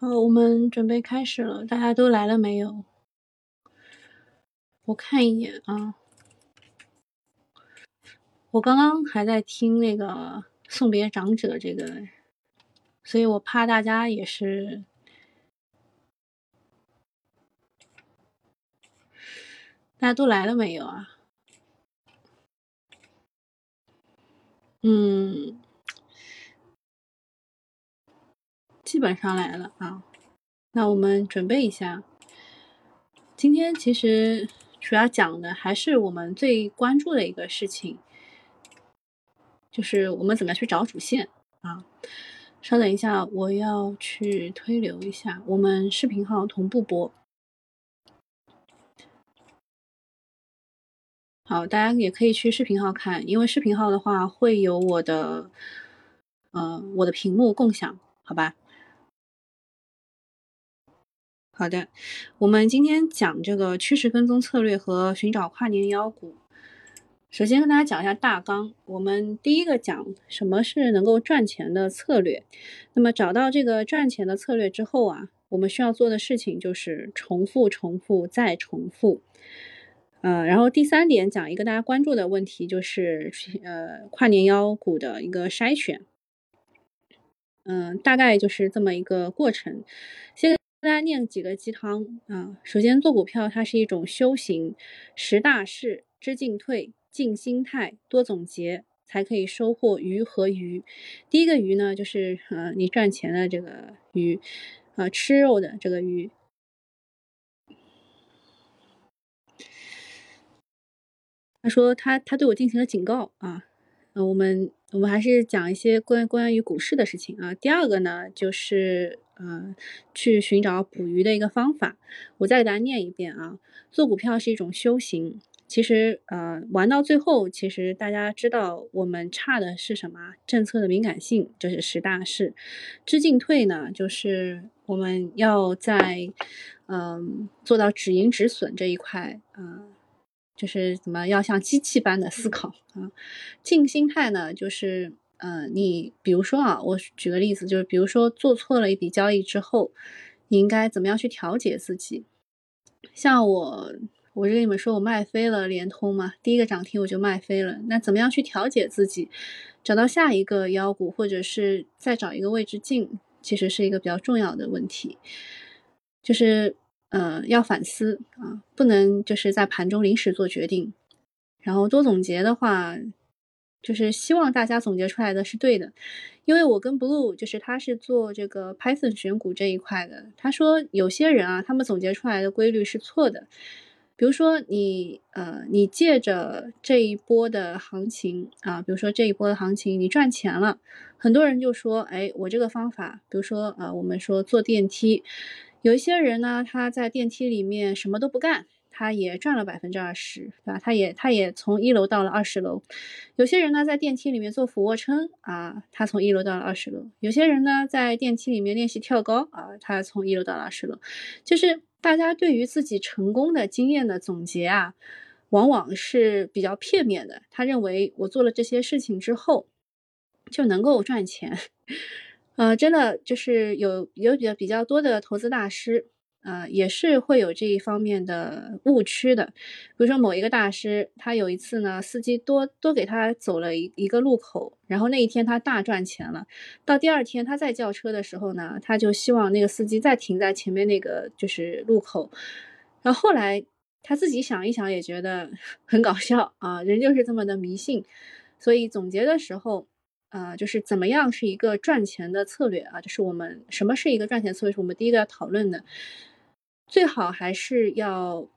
好，我们准备开始了，大家都来了没有？我看一眼啊，我刚刚还在听那个送别长者这个，所以我怕大家也是，大家都来了没有啊？嗯。基本上来了啊，那我们准备一下。今天其实主要讲的还是我们最关注的一个事情，就是我们怎么去找主线啊。稍等一下，我要去推流一下，我们视频号同步播。好，大家也可以去视频号看，因为视频号的话会有我的，呃，我的屏幕共享，好吧？好的，我们今天讲这个趋势跟踪策略和寻找跨年妖股。首先跟大家讲一下大纲，我们第一个讲什么是能够赚钱的策略。那么找到这个赚钱的策略之后啊，我们需要做的事情就是重复、重复再重复。呃，然后第三点讲一个大家关注的问题，就是呃跨年妖股的一个筛选。嗯，大概就是这么一个过程。先。大家念几个鸡汤啊！首先，做股票它是一种修行，识大势，知进退，静心态，多总结，才可以收获鱼和鱼。第一个鱼呢，就是呃你赚钱的这个鱼，啊吃肉的这个鱼。他说他他对我进行了警告啊，呃我们我们还是讲一些关关于股市的事情啊。第二个呢，就是。呃，去寻找捕鱼的一个方法，我再给大家念一遍啊。做股票是一种修行，其实呃，玩到最后，其实大家知道我们差的是什么？政策的敏感性，就是十大事。知进退呢，就是我们要在嗯做到止盈止损这一块，嗯，就是怎么要像机器般的思考啊。静心态呢，就是。呃，你比如说啊，我举个例子，就是比如说做错了一笔交易之后，你应该怎么样去调节自己？像我，我就跟你们说，我卖飞了联通嘛，第一个涨停我就卖飞了。那怎么样去调节自己，找到下一个妖股，或者是再找一个位置进，其实是一个比较重要的问题。就是呃，要反思啊，不能就是在盘中临时做决定。然后多总结的话。就是希望大家总结出来的是对的，因为我跟 Blue 就是他是做这个 Python 选股这一块的。他说有些人啊，他们总结出来的规律是错的。比如说你呃，你借着这一波的行情啊，比如说这一波的行情你赚钱了，很多人就说，哎，我这个方法，比如说呃，我们说坐电梯，有一些人呢，他在电梯里面什么都不干。他也赚了百分之二十，对吧？他也他也从一楼到了二十楼。有些人呢在电梯里面做俯卧撑啊，他从一楼到了二十楼。有些人呢在电梯里面练习跳高啊，他从一楼到了二十楼。就是大家对于自己成功的经验的总结啊，往往是比较片面的。他认为我做了这些事情之后就能够赚钱，呃，真的就是有有比较比较多的投资大师。呃，也是会有这一方面的误区的。比如说某一个大师，他有一次呢，司机多多给他走了一一个路口，然后那一天他大赚钱了。到第二天他再叫车的时候呢，他就希望那个司机再停在前面那个就是路口。然后后来他自己想一想，也觉得 很搞笑啊，人就是这么的迷信。所以总结的时候。啊，就是怎么样是一个赚钱的策略啊？就是我们什么是一个赚钱策略？是我们第一个要讨论的。最好还是要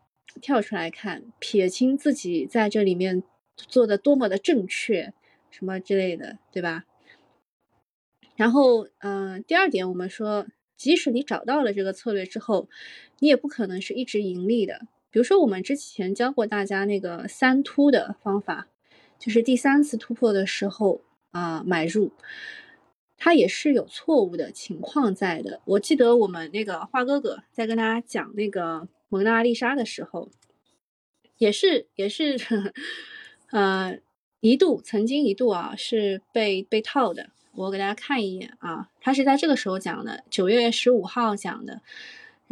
跳出来看，撇清自己在这里面做的多么的正确，什么之类的，对吧？然后，嗯，第二点，我们说，即使你找到了这个策略之后，你也不可能是一直盈利的。比如说，我们之前教过大家那个三突的方法，就是第三次突破的时候。啊，买入，它也是有错误的情况在的。我记得我们那个花哥哥在跟大家讲那个蒙娜丽莎的时候，也是也是，呃，一度曾经一度啊是被被套的我给大家看一眼啊，他是在这个时候讲的，九月十五号讲的。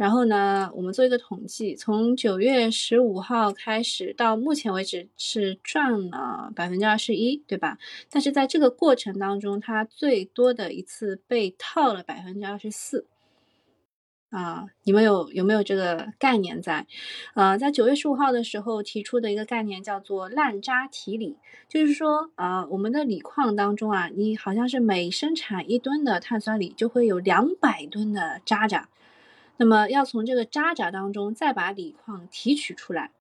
然后呢，我们做一个统计，从九月十五号开始到目前为止是赚了百分之二十一，对吧？但是在这个过程当中，它最多的一次被套了百分之二十四。啊，你们有有没有这个概念在？呃，在九月十五号的时候提出的一个概念叫做烂渣提锂，就是说，呃，我们的锂矿当中啊，你好像是每生产一吨的碳酸锂就会有两百吨的渣渣，那么要从这个渣渣当中再把锂矿提取出来，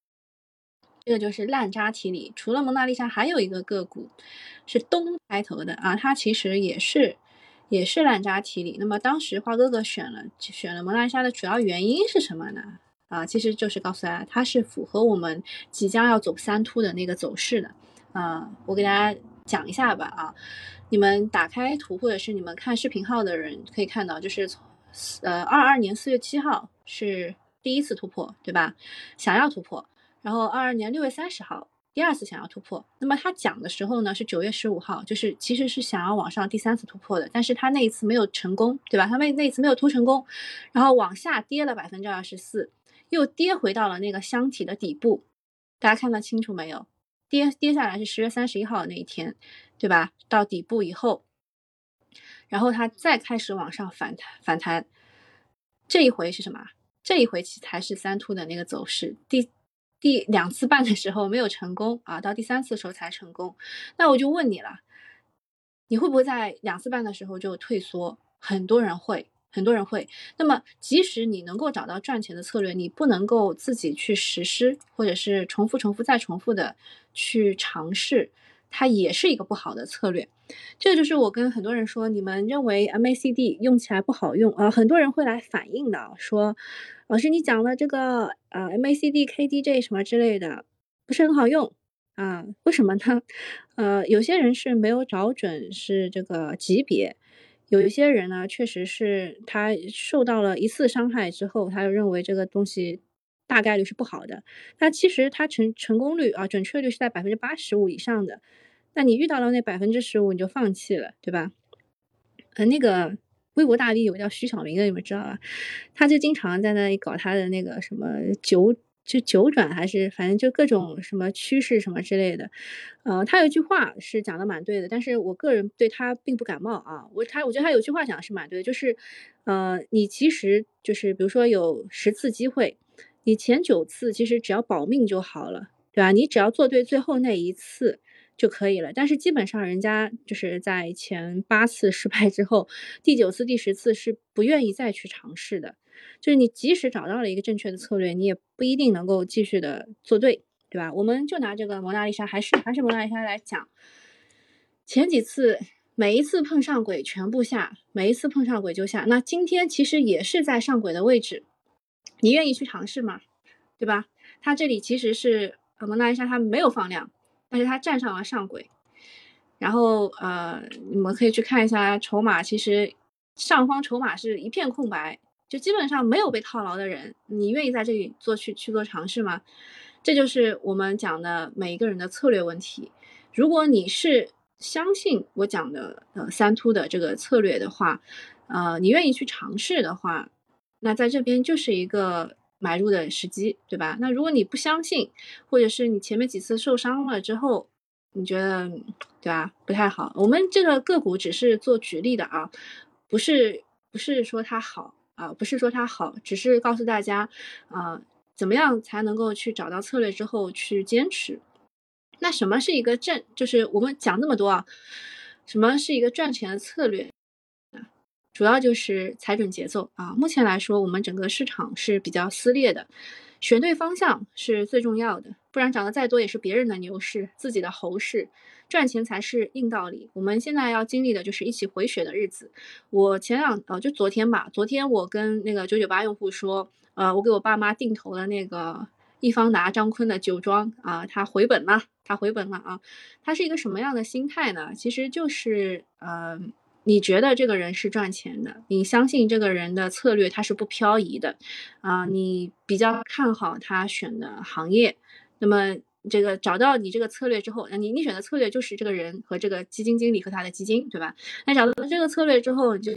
这个就是烂渣提锂。除了蒙娜丽莎，还有一个个股是东开头的啊，它其实也是。也是烂渣提锂，那么当时花哥哥选了选了蒙娜丽莎的主要原因是什么呢？啊，其实就是告诉大家，它是符合我们即将要走三突的那个走势的。啊，我给大家讲一下吧。啊，你们打开图或者是你们看视频号的人可以看到，就是从呃二二年四月七号是第一次突破，对吧？想要突破，然后二二年六月三十号。第二次想要突破，那么他讲的时候呢是九月十五号，就是其实是想要往上第三次突破的，但是他那一次没有成功，对吧？他那那一次没有突成功，然后往下跌了百分之二十四，又跌回到了那个箱体的底部，大家看得清楚没有？跌跌下来是十月三十一号那一天，对吧？到底部以后，然后它再开始往上反弹反弹，这一回是什么？这一回其才是三突的那个走势，第。第两次半的时候没有成功啊，到第三次的时候才成功。那我就问你了，你会不会在两次半的时候就退缩？很多人会，很多人会。那么，即使你能够找到赚钱的策略，你不能够自己去实施，或者是重复、重复再重复的去尝试，它也是一个不好的策略。这就是我跟很多人说，你们认为 MACD 用起来不好用啊，很多人会来反映的，说。老师，你讲的这个呃 MACD、KDJ 什么之类的不是很好用啊？为什么呢？呃，有些人是没有找准是这个级别，有一些人呢，确实是他受到了一次伤害之后，他就认为这个东西大概率是不好的。那其实它成成功率啊，准确率是在百分之八十五以上的。那你遇到了那百分之十五，你就放弃了，对吧？呃，那个。微博大 V 有个叫徐小明的，你们知道吧？他就经常在那里搞他的那个什么九就九转，还是反正就各种什么趋势什么之类的。呃，他有一句话是讲的蛮对的，但是我个人对他并不感冒啊。我他我觉得他有句话讲的是蛮对的，就是呃，你其实就是比如说有十次机会，你前九次其实只要保命就好了，对吧？你只要做对最后那一次。就可以了，但是基本上人家就是在前八次失败之后，第九次、第十次是不愿意再去尝试的。就是你即使找到了一个正确的策略，你也不一定能够继续的做对，对吧？我们就拿这个蒙娜丽莎还是还是蒙娜丽莎来讲，前几次每一次碰上轨全部下，每一次碰上轨就下。那今天其实也是在上轨的位置，你愿意去尝试吗？对吧？它这里其实是蒙娜丽莎它没有放量。但是它站上了上轨，然后呃，你们可以去看一下筹码，其实上方筹码是一片空白，就基本上没有被套牢的人，你愿意在这里做去去做尝试吗？这就是我们讲的每一个人的策略问题。如果你是相信我讲的呃三突的这个策略的话，呃，你愿意去尝试的话，那在这边就是一个。买入的时机，对吧？那如果你不相信，或者是你前面几次受伤了之后，你觉得对吧？不太好。我们这个个股只是做举例的啊，不是不是说它好啊，不是说它好，只是告诉大家啊，怎么样才能够去找到策略之后去坚持。那什么是一个正？就是我们讲那么多啊，什么是一个赚钱的策略？主要就是踩准节奏啊！目前来说，我们整个市场是比较撕裂的，选对方向是最重要的，不然涨得再多也是别人的牛市，自己的猴市，赚钱才是硬道理。我们现在要经历的就是一起回血的日子。我前两呃，就昨天吧，昨天我跟那个九九八用户说，呃，我给我爸妈定投了那个易方达张坤的酒庄啊，他回本了，他回本了啊！他是一个什么样的心态呢？其实就是呃。你觉得这个人是赚钱的，你相信这个人的策略他是不漂移的，啊，你比较看好他选的行业，那么这个找到你这个策略之后，那你你选的策略就是这个人和这个基金经理和他的基金，对吧？那找到这个策略之后，就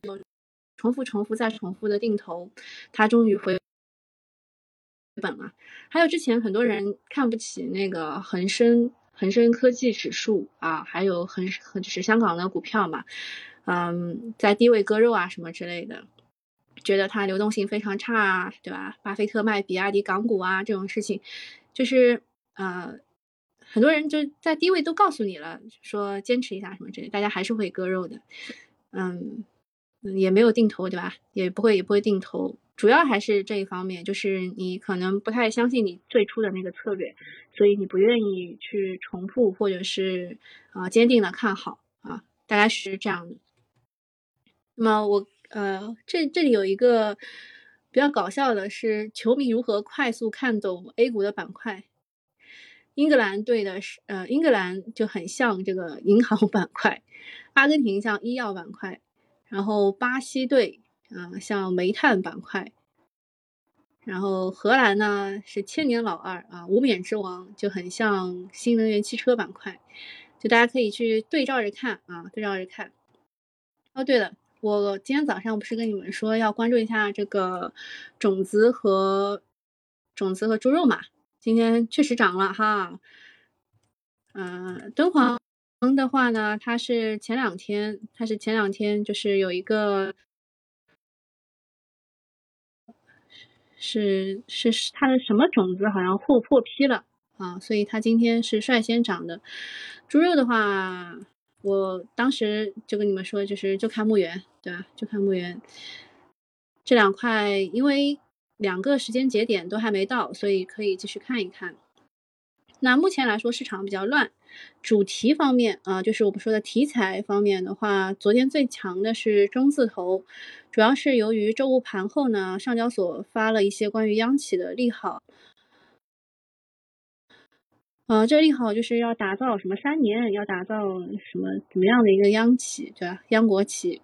重复、重复再重复的定投，他终于回本了。还有之前很多人看不起那个恒生恒生科技指数啊，还有恒恒就是香港的股票嘛，嗯，在低位割肉啊什么之类的。觉得它流动性非常差，啊对吧？巴菲特卖比亚迪港股啊，这种事情，就是呃，很多人就在低位都告诉你了，说坚持一下什么之类，大家还是会割肉的，嗯，也没有定投，对吧？也不会也不会定投，主要还是这一方面，就是你可能不太相信你最初的那个策略，所以你不愿意去重复或者是啊坚定的看好啊，大概是这样的。那么我。呃，这这里有一个比较搞笑的是，球迷如何快速看懂 A 股的板块？英格兰队的是，呃，英格兰就很像这个银行 板块，阿根廷像医药板块，然后巴西队啊像煤炭板块，然后荷兰呢是千年老二啊无冕之王，就很像新能源汽车板块，就大家可以去对照着看啊，对照着看。哦，对了。我今天早上不是跟你们说要关注一下这个种子和种子和猪肉嘛？今天确实涨了哈。嗯，敦煌的话呢，它是前两天，它是前两天就是有一个是是是它的什么种子好像获获批了啊，所以它今天是率先涨的。猪肉的话。我当时就跟你们说，就是就看墓园，对吧？就看墓园这两块，因为两个时间节点都还没到，所以可以继续看一看。那目前来说市场比较乱，主题方面啊，就是我们说的题材方面的话，昨天最强的是中字头，主要是由于周五盘后呢，上交所发了一些关于央企的利好。呃，这利好就是要打造什么三年，要打造什么怎么样的一个央企，对吧？央国企。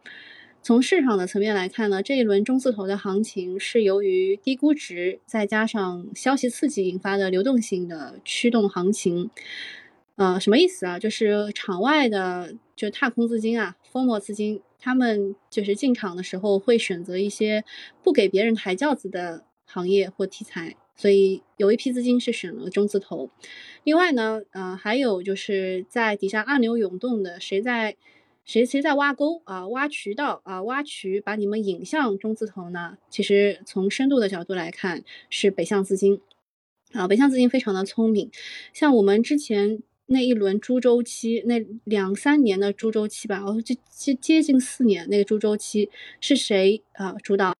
从市场的层面来看呢，这一轮中字头的行情是由于低估值，再加上消息刺激引发的流动性的驱动行情。呃，什么意思啊？就是场外的就踏空资金啊，疯魔资金，他们就是进场的时候会选择一些不给别人抬轿子的行业或题材。所以有一批资金是选了中字头，另外呢，呃，还有就是在底下暗流涌动的，谁在谁谁在挖沟啊，挖渠道啊，挖渠把你们引向中字头呢？其实从深度的角度来看，是北向资金啊，北向资金非常的聪明，像我们之前那一轮猪周期，那两三年的猪周期吧，哦，就接接近四年那个猪周期是谁啊主导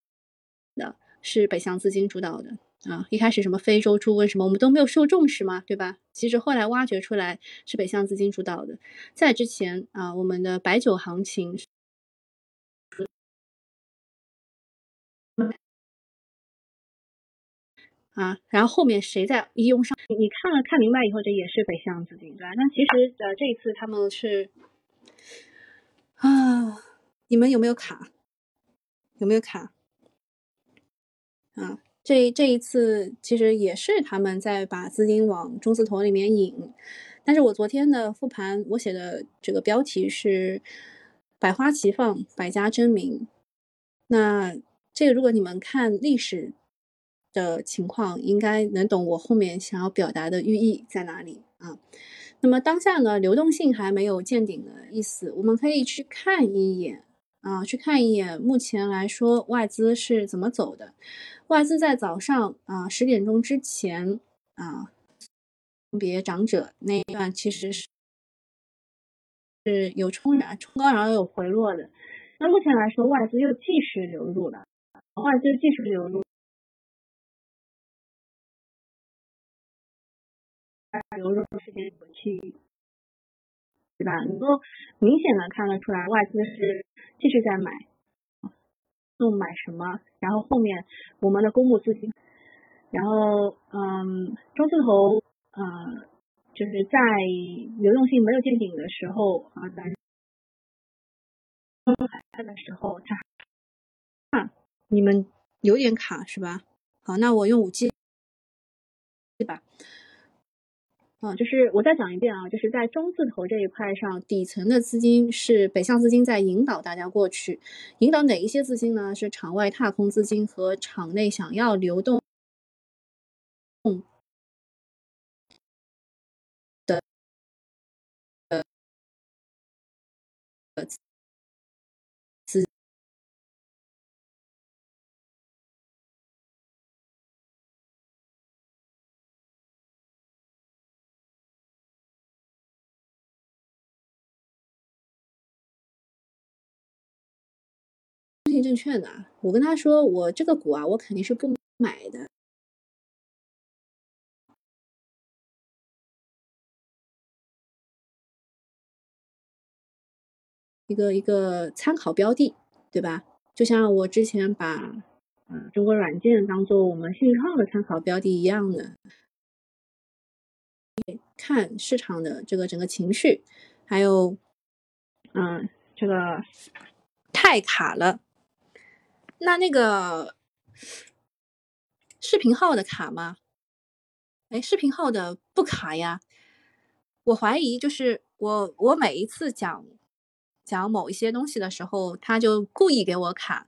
的？是北向资金主导的。啊，一开始什么非洲猪瘟什么，我们都没有受重视嘛，对吧？其实后来挖掘出来是北向资金主导的。在之前啊，我们的白酒行情啊，然后后面谁在一拥上？你看了看明白以后，这也是北向资金，对吧？那其实呃，这一次他们是啊，你们有没有卡？有没有卡？啊？这这一次其实也是他们在把资金往中字头里面引，但是我昨天的复盘我写的这个标题是百花齐放，百家争鸣。那这个如果你们看历史的情况，应该能懂我后面想要表达的寓意在哪里啊？那么当下呢，流动性还没有见顶的意思，我们可以去看一眼。啊，去看一眼，目前来说外资是怎么走的？外资在早上啊十点钟之前啊，分别涨者那一段其实是是有冲然冲高，然后有回落的。那目前来说，外资又继续流入了，外资继续流入，流入世界股区域。对吧？能够明显的看得出来，外资是继续再买，又买什么？然后后面我们的公募资金，然后嗯，中字头呃，就是在流动性没有见顶的时候啊，咱看的时候，它啊，你们有点卡是吧？好，那我用五 G 吧？啊，就是我再讲一遍啊，就是在中字头这一块上，底层的资金是北向资金在引导大家过去，引导哪一些资金呢？是场外踏空资金和场内想要流动的呃信证券的，我跟他说，我这个股啊，我肯定是不买的。一个一个参考标的，对吧？就像我之前把嗯中国软件当做我们信创的参考标的一样的，看市场的这个整个情绪，还有嗯这个太卡了。那那个视频号的卡吗？哎，视频号的不卡呀。我怀疑就是我我每一次讲讲某一些东西的时候，他就故意给我卡。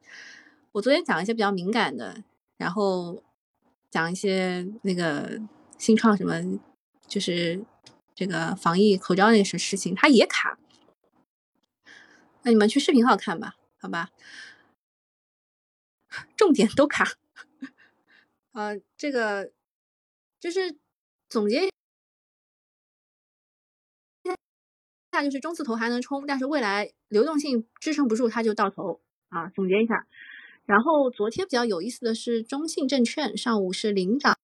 我昨天讲一些比较敏感的，然后讲一些那个新创什么，就是这个防疫口罩那些事情，他也卡。那你们去视频号看吧，好吧。重点都卡，呃，这个就是总结一下，就是中字头还能冲，但是未来流动性支撑不住，它就到头啊。总结一下，然后昨天比较有意思的是，中信证券上午是领涨，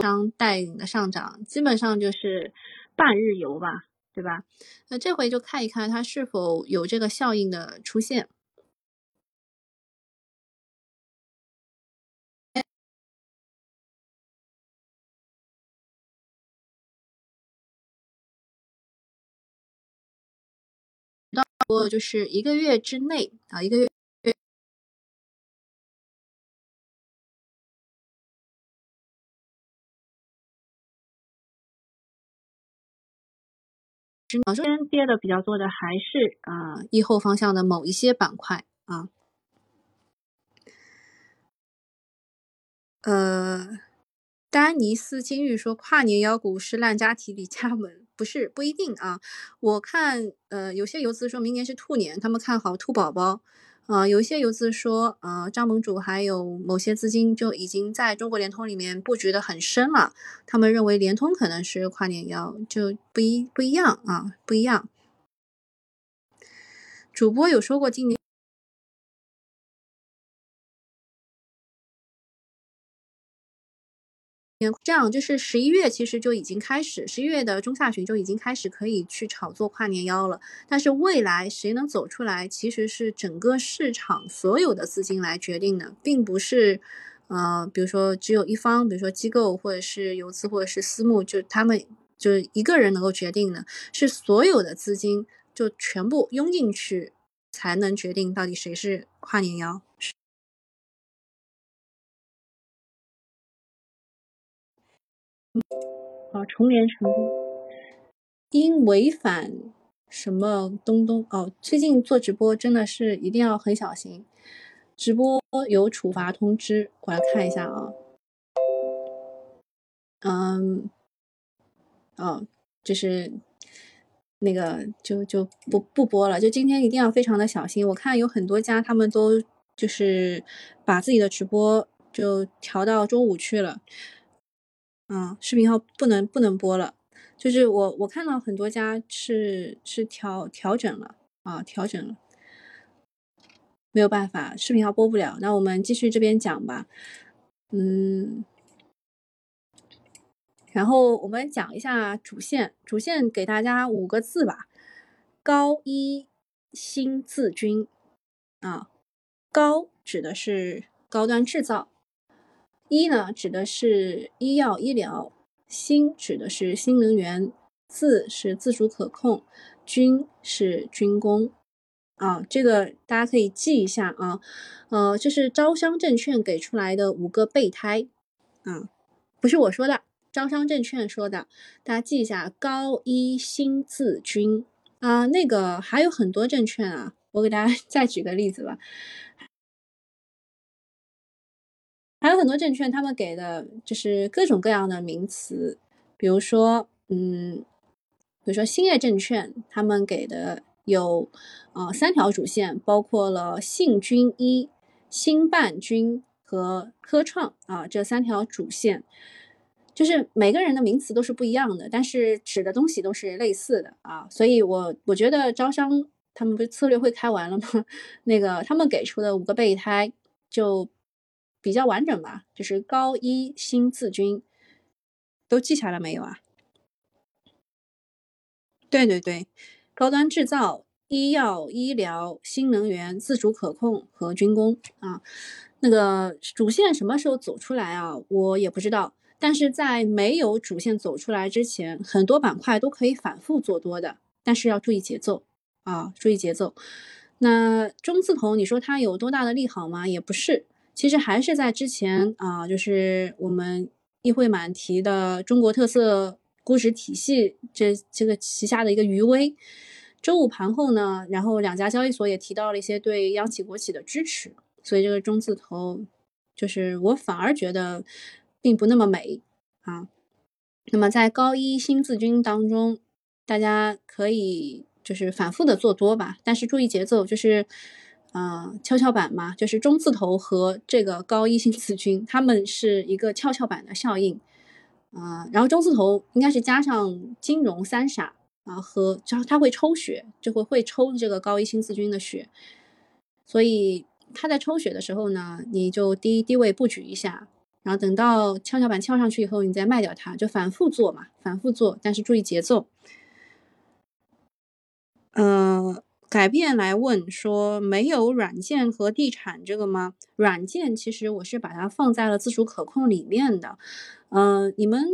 商带领的上涨，基本上就是半日游吧。对吧？那这回就看一看它是否有这个效应的出现。到就是一个月之内啊，一个月。啊，这边跌的比较多的还是啊，疫后方向的某一些板块啊。呃，丹尼斯金玉说跨年妖股是烂家提里加盟，不是不一定啊。我看呃，有些游资说明年是兔年，他们看好兔宝宝。啊，有一些游资说，呃，张盟主还有某些资金就已经在中国联通里面布局的很深了。他们认为联通可能是跨年妖，就不一不一样啊，不一样。主播有说过今年。这样就是十一月其实就已经开始，十一月的中下旬就已经开始可以去炒作跨年妖了。但是未来谁能走出来，其实是整个市场所有的资金来决定的，并不是，呃，比如说只有一方，比如说机构或者是游资或者是私募，就他们就是一个人能够决定的，是所有的资金就全部拥进去，才能决定到底谁是跨年妖。啊，重连成功，因违反什么东东哦？最近做直播真的是一定要很小心，直播有处罚通知，我来看一下啊。嗯，哦，就是那个就就不不播了，就今天一定要非常的小心。我看有很多家他们都就是把自己的直播就调到中午去了。嗯，视频号不能不能播了，就是我我看到很多家是是调调整了啊，调整了，没有办法，视频号播不了。那我们继续这边讲吧，嗯，然后我们讲一下主线，主线给大家五个字吧，高一新字军啊，高指的是高端制造。一呢，指的是医药医疗；新指的是新能源；自是自主可控；军是军工。啊，这个大家可以记一下啊，呃，这是招商证券给出来的五个备胎，啊，不是我说的，招商证券说的，大家记一下，高一新字军啊，那个还有很多证券啊，我给大家 再举个例子吧，还有很多证券，他们给的就是各种各样的名词，比如说，嗯，比如说兴业证券，他们给的。有，呃，三条主线，包括了信军一、新办军和科创啊，这三条主线，就是每个人的名词都是不一样的，但是指的东西都是类似的啊。所以，我我觉得招商他们不是策略会开完了吗？那个他们给出的五个备胎就比较完整吧，就是高一新字军都记下来没有啊？对对对。高端制造、医药、医疗、新能源、自主可控和军工啊，那个主线什么时候走出来啊？我也不知道。但是在没有主线走出来之前，很多板块都可以反复做多的，但是要注意节奏啊，注意节奏。那中字头，你说它有多大的利好吗？也不是，其实还是在之前啊，就是我们议会满提的中国特色。估值体系这这个旗下的一个余威，周五盘后呢，然后两家交易所也提到了一些对央企国企的支持，所以这个中字头就是我反而觉得并不那么美啊。那么在高一新字军当中，大家可以就是反复的做多吧，但是注意节奏，就是嗯跷跷板嘛，就是中字头和这个高一新四军，他们是一个跷跷板的效应。啊，然后中字头应该是加上金融三傻啊，和然后他会抽血，就会会抽这个高一新四军的血，所以他在抽血的时候呢，你就低低位布局一下，然后等到跷跷板翘上去以后，你再卖掉它，就反复做嘛，反复做，但是注意节奏。嗯。改变来问说没有软件和地产这个吗？软件其实我是把它放在了自主可控里面的。嗯，你们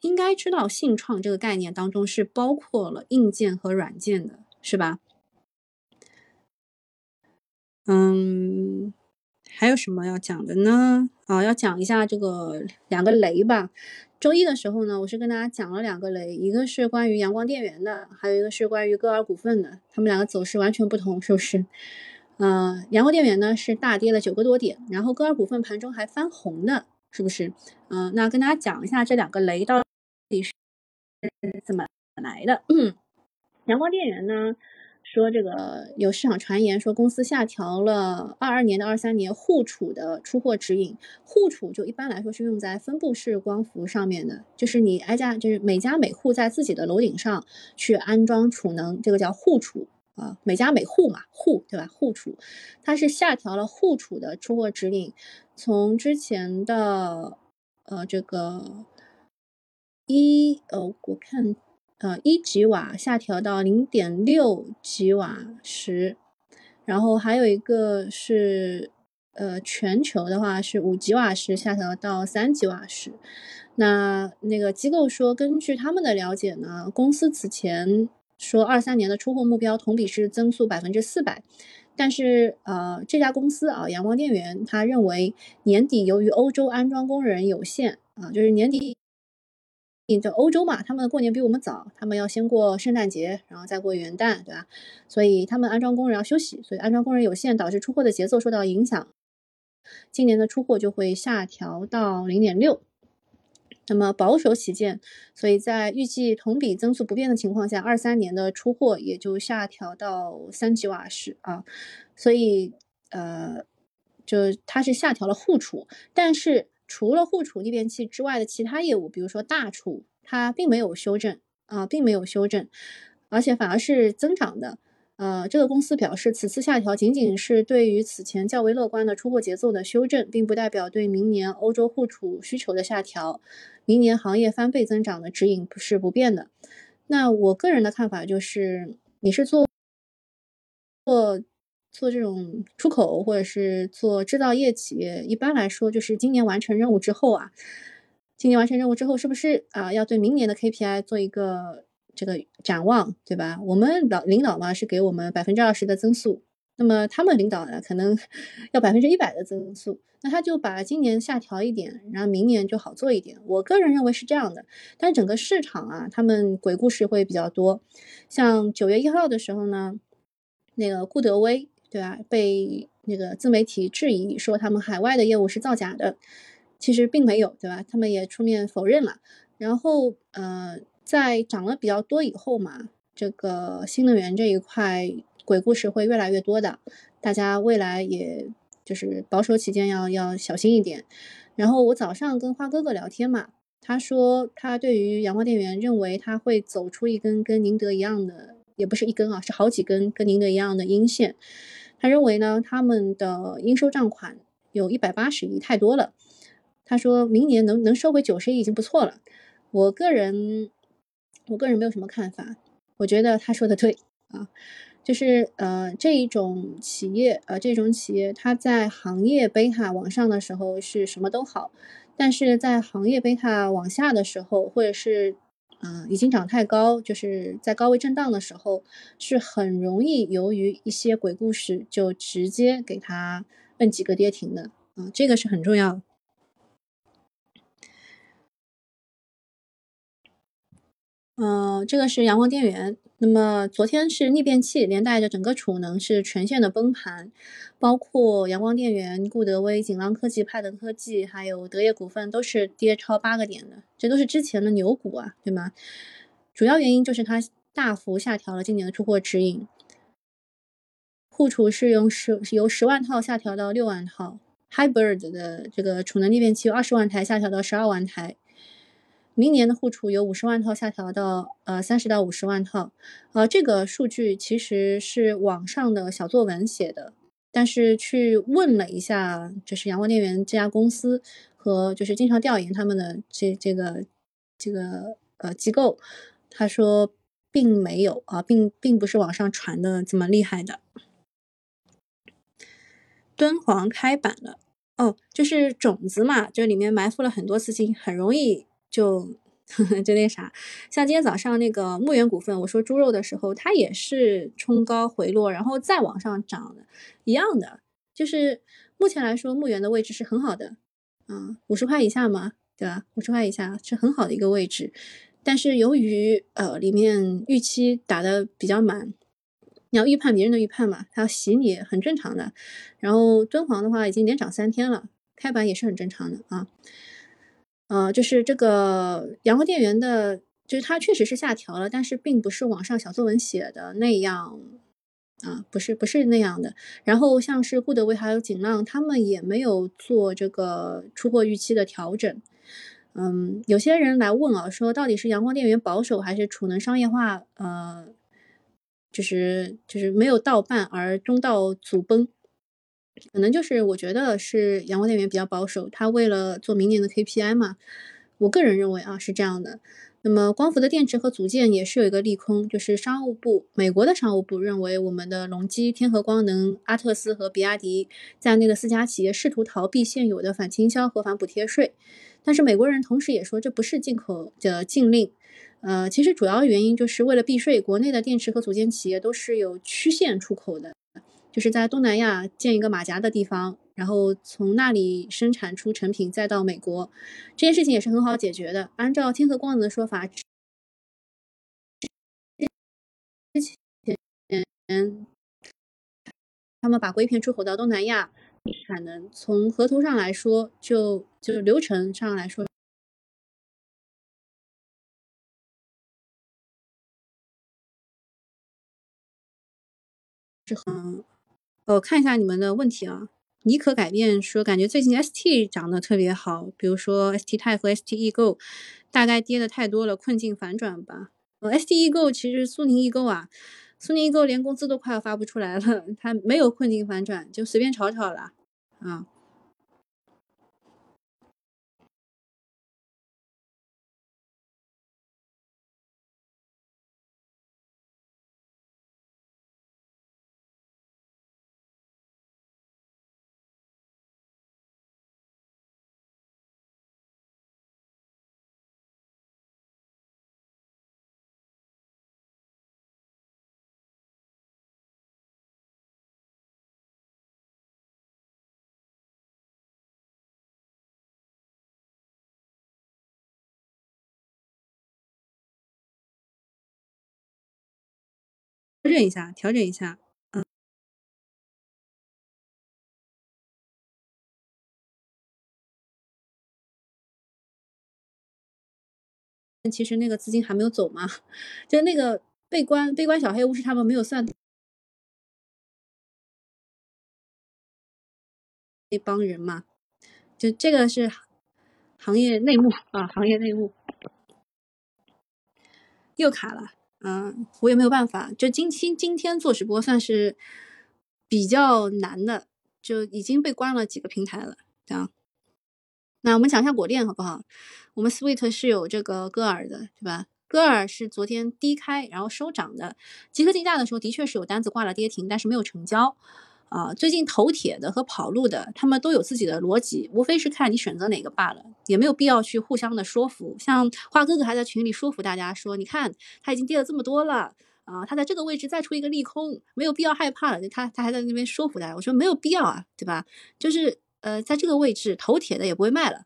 应该知道信创这个概念当中是包括了硬件和软件的，是吧？嗯。还有什么要讲的呢？啊，要讲一下这个两个雷吧。周一的时候呢，我是跟大家讲了两个雷，一个是关于阳光电源的，还有一个是关于歌尔股份的。他们两个走势完全不同，是不是？嗯，阳光电源呢是大跌了九个多点，然后歌尔股份盘中还翻红的，是不是？嗯，那跟大家讲一下这两个雷到底是怎么来的。阳光电源呢？说这个有市场传言说公司下调了二二年的二三年户储的出货指引。户储就一般来说是用在分布式光伏上面的，就是你挨家就是每家每户在自己的楼顶上去安装储能，这个叫户储啊，每家每户嘛，户对吧？户储，它是下调了户储的出货指引，从之前的呃这个一呃我看。呃，一吉瓦下调到零点六吉瓦时，然后还有一个是，呃，全球的话是五吉瓦时下调到三吉瓦时。那那个机构说，根据他们的了解呢，公司此前说二三年的出货目标同比是增速百分之四百，但是呃，这家公司啊，阳光电源，他认为年底由于欧洲安装工人有限啊，就是年底。就欧洲嘛，他们过年比我们早，他们要先过圣诞节，然后再过元旦，对吧？所以他们安装工人要休息，所以安装工人有限，导致出货的节奏受到影响。今年的出货就会下调到零点六。那么保守起见，所以在预计同比增速不变的情况下，二三年的出货也就下调到三吉瓦时啊。所以呃，就它是下调了户储，但是。除了户储逆变器之外的其他业务，比如说大储，它并没有修正啊，并没有修正，而且反而是增长的。呃，这个公司表示，此次下调仅仅是对于此前较为乐观的出货节奏的修正，并不代表对明年欧洲户储需求的下调。明年行业翻倍增长的指引不是不变的。那我个人的看法就是，你是做做。做这种出口或者是做制造业企业，一般来说就是今年完成任务之后啊，今年完成任务之后，是不是啊要对明年的 KPI 做一个这个展望，对吧？我们老领导嘛是给我们百分之二十的增速那么他们领导呢，可能要百分之一百的增速，那他就把今年下调一点，然后明年就好做一点。我个人认为是这样的，但整个市场啊，他们鬼故事会比较多。像九月一号的时候呢，那个顾德威，对吧？被那个自媒体质疑说他们海外的业务是造假的，其实并没有，对吧？他们也出面否认了。然后呃，在涨了比较多以后嘛，这个新能源这一块。鬼故事会越来越多的，大家未来也就是保守起见，要要小心一点。然后我早上跟花哥哥聊天嘛，他说他对于阳光电源认为他会走出一根跟宁德一样的，也不是一根啊，是好几根跟宁德一样的阴线。他认为呢，他们的应收账款有一百八十亿，太多了。他说明年能能收回九十亿已经不错了。我个人我个人没有什么看法，我觉得他说的对啊。就是呃这一种企业呃这种企业它在行业贝塔往上的时候是什么都好，但是在行业贝塔往下的时候，或者是嗯已经涨太高，就是在高位震荡的时候，是很容易由于一些鬼故事就直接给它摁几个跌停的啊，这个是很重要。嗯，这个是阳光电源。那么昨天是逆变器，连带着整个储能是全线的崩盘，包括阳光电源、固德威、锦浪科技、派德科技，还有德业股份都是跌超八个点的，这都是之前的牛股啊，对吗？主要原因就是它大幅下调了今年的出货指引，库储是用十由十万套下调到六万套，Hybrid 的这个储能逆变器由二十万台下调到十二万台。明年的户储有五十万套下调到呃三十到五十万套，呃这个数据其实是网上的小作文写的，但是去问了一下，就是阳光电源这家公司和就是经常调研他们的这这个这个呃机构，他说并没有啊，并并不是网上传的这么厉害的。敦煌开板了哦，就是种子嘛，就里面埋伏了很多资金，很容易。就 就那啥，像今天早上那个牧原股份，我说猪肉的时候，它也是冲高回落，然后再往上涨的，一样的。就是目前来说，牧原的位置是很好的，啊，五十块以下嘛，对吧？五十块以下是很好的一个位置。但是由于呃里面预期打的比较满，你要预判别人的预判嘛，它要洗你很正常的。然后敦煌的话已经连涨三天了，开板也是很正常的啊。呃，就是这个阳光电源的，就是它确实是下调了，但是并不是网上小作文写的那样啊，不是不是那样的。然后像是固德威还有锦浪，他们也没有做这个出货预期的调整。嗯，有些人来问啊，说到底是阳光电源保守还是储能商业化？呃，就是就是没有到半而中道阻崩。可能就是我觉得是阳光电源比较保守，他为了做明年的 KPI 嘛，我个人认为啊是这样的。那么光伏的电池和组件也是有一个利空，就是商务部美国的商务部认为我们的隆基、天合光能、阿特斯和比亚迪在内的四家企业试图逃避现有的反倾销和反补贴税，但是美国人同时也说这不是进口的禁令，呃，其实主要原因就是为了避税，国内的电池和组件企业都是有曲线出口的。就是在东南亚建一个马甲的地方，然后从那里生产出成品，再到美国，这件事情也是很好解决的。按照天合光能的说法，之前他们把硅片出口到东南亚，产能从合同上来说，就就流程上来说是很。我看一下你们的问题啊，你可改变说感觉最近 ST 涨得特别好，比如说 ST 泰和 ST E Go，大概跌的太多了，困境反转吧。呃，ST E Go 其实苏宁易购啊，苏宁易购连工资都快要发不出来了，它没有困境反转，就随便炒炒了啊。调整一下，调整一下，嗯。其实那个资金还没有走嘛，就那个被关被关小黑屋是他们没有算。那帮人嘛，就这个是行业内幕啊，行业内幕。又卡了，嗯，我也没有办法。就今今今天做直播算是比较难的，就已经被关了几个平台了，这样。那我们讲一下果链好不好？我们 Sweet 是有这个戈尔的，对吧？戈尔是昨天低开然后收涨的，集合竞价的时候的确是有单子挂了跌停，但是没有成交。啊，最近投铁的和跑路的，他们都有自己的逻辑，无非是看你选择哪个罢了，也没有必要去互相的说服。像花哥哥还在群里说服大家说，你看他已经跌了这么多了，啊，他在这个位置再出一个利空，没有必要害怕了。他他还在那边说服大家，我说没有必要啊，对吧？就是呃，在这个位置投铁的也不会卖了，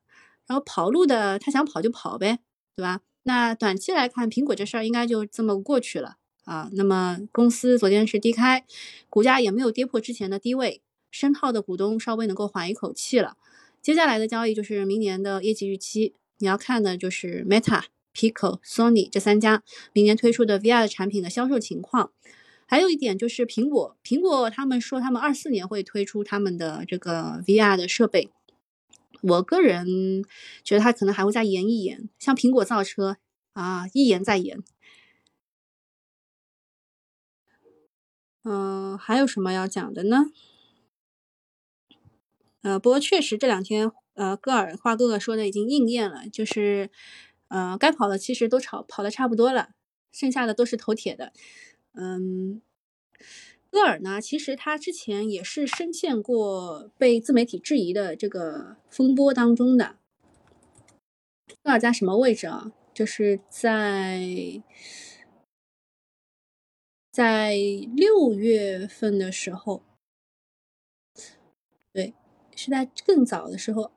然后跑路的他想跑就跑呗，对吧？那短期来看，苹果这事儿应该就这么过去了。啊，那么公司昨天是低开，股价也没有跌破之前的低位，深套的股东稍微能够缓一口气了。接下来的交易就是明年的业绩预期，你要看的就是 Meta、Pico、Sony 这三家明年推出的 VR 产品的销售情况。还有一点就是苹果，苹果他们说他们二四年会推出他们的这个 VR 的设备，我个人觉得他可能还会再延一延，像苹果造车啊，一延再延。嗯，还有什么要讲的呢？呃，不过确实这两天，呃，戈尔话哥哥说的已经应验了，就是，呃，该跑的其实都跑跑的差不多了，剩下的都是头铁的。嗯，戈尔呢，其实他之前也是深陷过被自媒体质疑的这个风波当中的。戈尔在什么位置啊？就是在。在六月份的时候，对，是在更早的时候，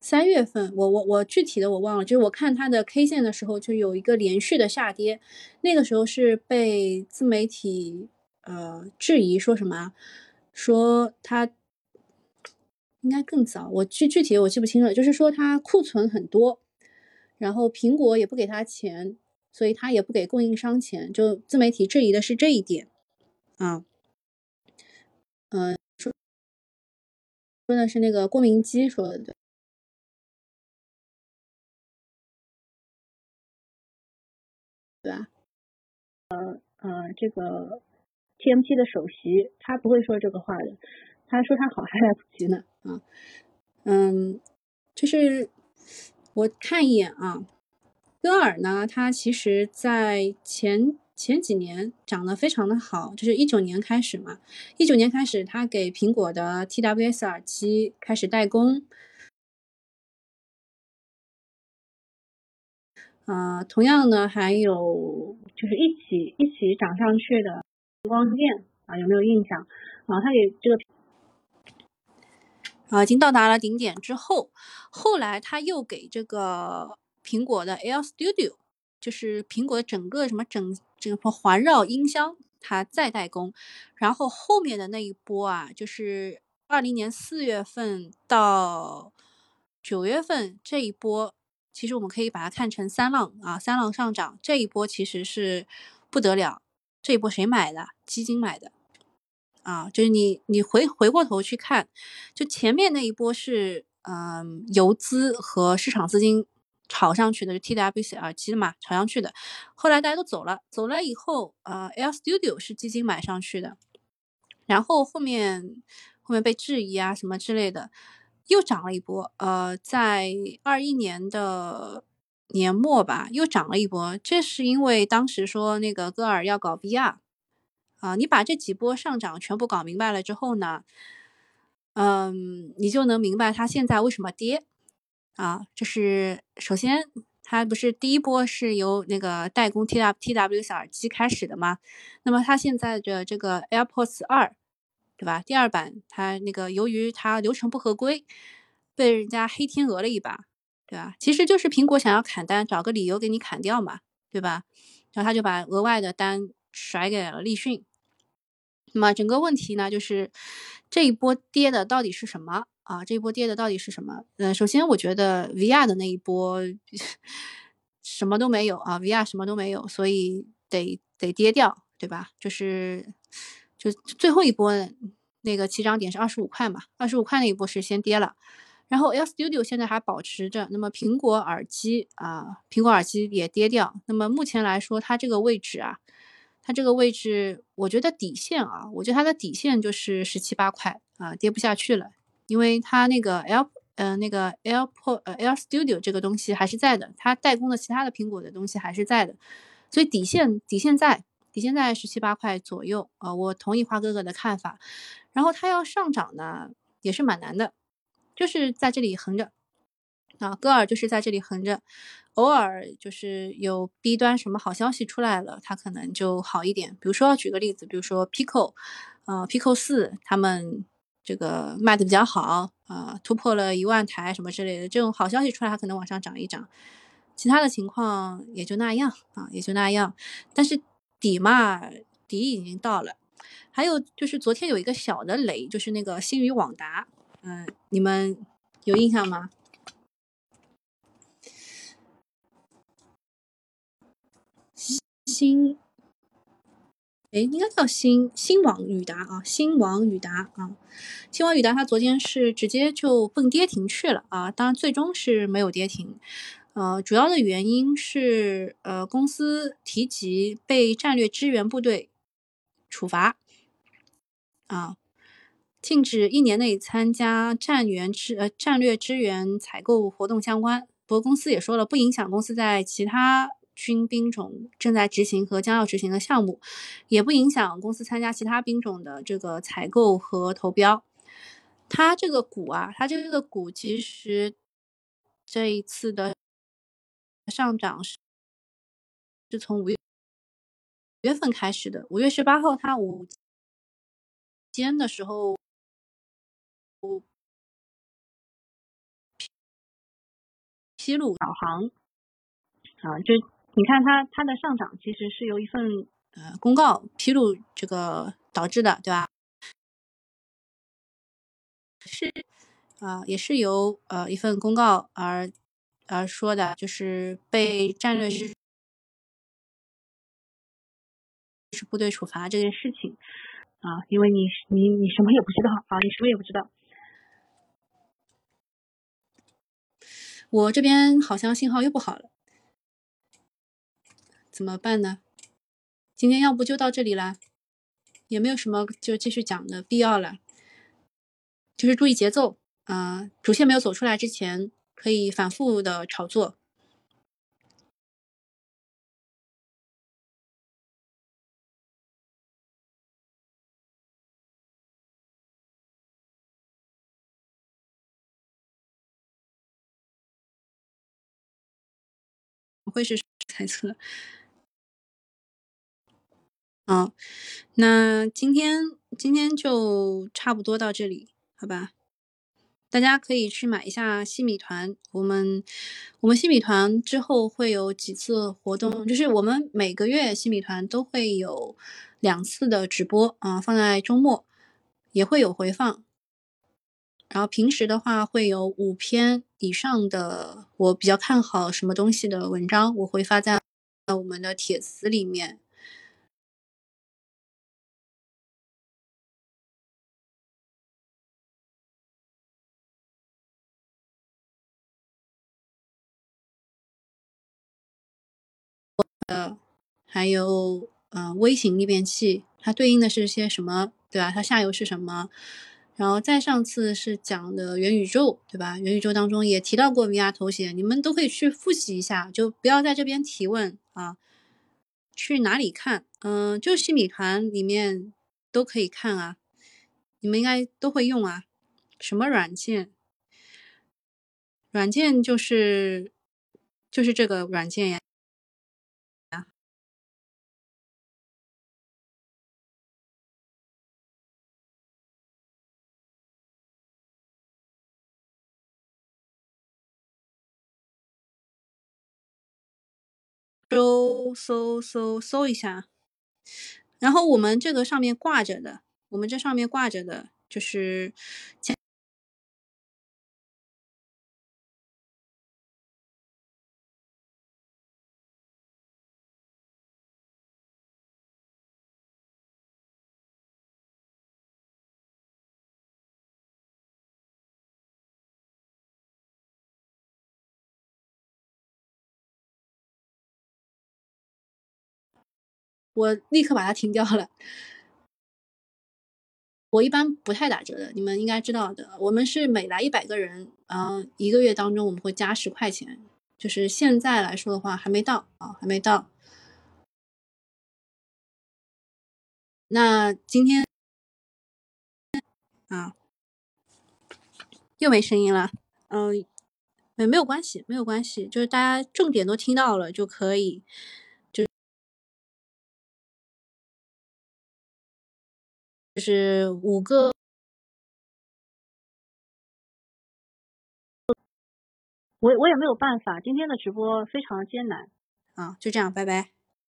三月份，我我我具体的我忘了，就是我看它的 K 线的时候，就有一个连续的下跌，那个时候是被自媒体呃质疑说什么，说它应该更早，我具具体的我记不清了，就是说它库存很多，然后苹果也不给他钱。所以他也不给供应商钱，就自媒体质疑的是这一点，啊，嗯，说说的是那个郭明基说的对，对吧？呃呃，这个 TMT 的首席他不会说这个话的，他说他好还来不及呢，啊，嗯，就是我看一眼啊。歌尔呢，它其实在前前几年涨得非常的好，就是一九年开始嘛，一九年开始，它给苹果的 TWS 耳机开始代工，呃，同样呢，还有就是一起一起涨上去的光电啊，有没有印象？啊，它也这个啊，已经到达了顶点之后，后来他又给这个。苹果的 Air Studio 就是苹果整个什么整整个环绕音箱，它再代工，然后后面的那一波啊，就是二零年四月份到九月份这一波，其实我们可以把它看成三浪啊，三浪上涨，这一波其实是不得了，这一波谁买的？基金买的啊，就是你你回回过头去看，就前面那一波是嗯游资和市场资金。炒上去的就 TWC 耳机的嘛，炒上去的，后来大家都走了，走了以后，呃，Air Studio 是基金买上去的，然后后面后面被质疑啊什么之类的，又涨了一波，呃，在二一年的年末吧，又涨了一波，这是因为当时说那个歌尔要搞 VR，啊，你把这几波上涨全部搞明白了之后呢，嗯，你就能明白它现在为什么跌。啊，就是首先，它不是第一波是由那个代工 T W T W 小耳机开始的吗？那么它现在的这个 AirPods 二，对吧？第二版它那个由于它流程不合规，被人家黑天鹅了一把，对吧？其实就是苹果想要砍单，找个理由给你砍掉嘛，对吧？然后他就把额外的单甩给了立讯。那么整个问题呢，就是这一波跌的到底是什么啊？这一波跌的到底是什么？嗯，首先我觉得 VR 的那一波什么都没有啊，VR 什么都没有，所以得得跌掉，对吧？就是就最后一波那个起涨点是二十五块嘛，二十五块那一波是先跌了，然后 L Studio 现在还保持着，那么苹果耳机啊，苹果耳机也跌掉，那么目前来说它这个位置啊。它这个位置，我觉得底线啊，我觉得它的底线就是十七八块啊，跌不下去了，因为它那个 L 呃那个 AirPod 呃 Air Studio 这个东西还是在的，它代工的其他的苹果的东西还是在的，所以底线底线在底线在十七八块左右啊，我同意花哥哥的看法，然后它要上涨呢也是蛮难的，就是在这里横着。啊，戈尔就是在这里横着，偶尔就是有 B 端什么好消息出来了，它可能就好一点。比如说举个例子，比如说 Pico，呃，Pico 四他们这个卖的比较好啊，突破了一万台什么之类的，这种好消息出来，它可能往上涨一涨。其他的情况也就那样啊，也就那样。但是底嘛，底已经到了。还有就是昨天有一个小的雷，就是那个星宇网达，嗯，你们有印象吗？新，哎，应该叫新新网宇达啊，新网宇达啊，新网宇达，它昨天是直接就蹦跌停去了啊，当然最终是没有跌停，呃，主要的原因是呃公司提及被战略支援部队处罚啊，禁止一年内参加战援支呃战略支援采购活动相关，不过公司也说了，不影响公司在其他。军兵种正在执行和将要执行的项目，也不影响公司参加其他兵种的这个采购和投标。它这个股啊，它这个股其实这一次的上涨是是从五月月份开始的。五月十八号它午间的时候，披露导航啊，就。你看它它的上涨其实是由一份呃公告披露这个导致的，对吧？是啊，也是由呃一份公告而而说的，就是被战略是是部队处罚这件事情啊，因为你你你什么也不知道啊，你什么也不知道。我这边好像信号又不好了。怎么办呢？今天要不就到这里了，也没有什么就继续讲的必要了。就是注意节奏啊，主线没有走出来之前，可以反复的炒作。会是猜测。好，那今天今天就差不多到这里，好吧？大家可以去买一下西米团，我们我们西米团之后会有几次活动，就是我们每个月西米团都会有两次的直播啊，放在周末也会有回放，然后平时的话会有五篇以上的我比较看好什么东西的文章，我会发在我们的帖子里面。的，还有呃微型逆变器，它对应的是些什么，对吧？它下游是什么？然后再上次是讲的元宇宙，对吧？元宇宙当中也提到过 VR 头显，你们都可以去复习一下，就不要在这边提问啊。去哪里看？嗯，就新米团里面都可以看啊，你们应该都会用啊。什么软件？软件就是就是这个软件呀。搜搜搜搜一下，然后我们这个上面挂着的，我们这上面挂着的就是前。我立刻把它停掉了。我一般不太打折的，你们应该知道的。我们是每来一百个人，嗯，一个月当中我们会加十块钱。就是现在来说的话，还没到啊，还没到。那今天啊，又没声音了。嗯，没没有关系，没有关系，就是大家重点都听到了就可以。就是五个，我我也没有办法，今天的直播非常艰难啊，就这样，拜拜。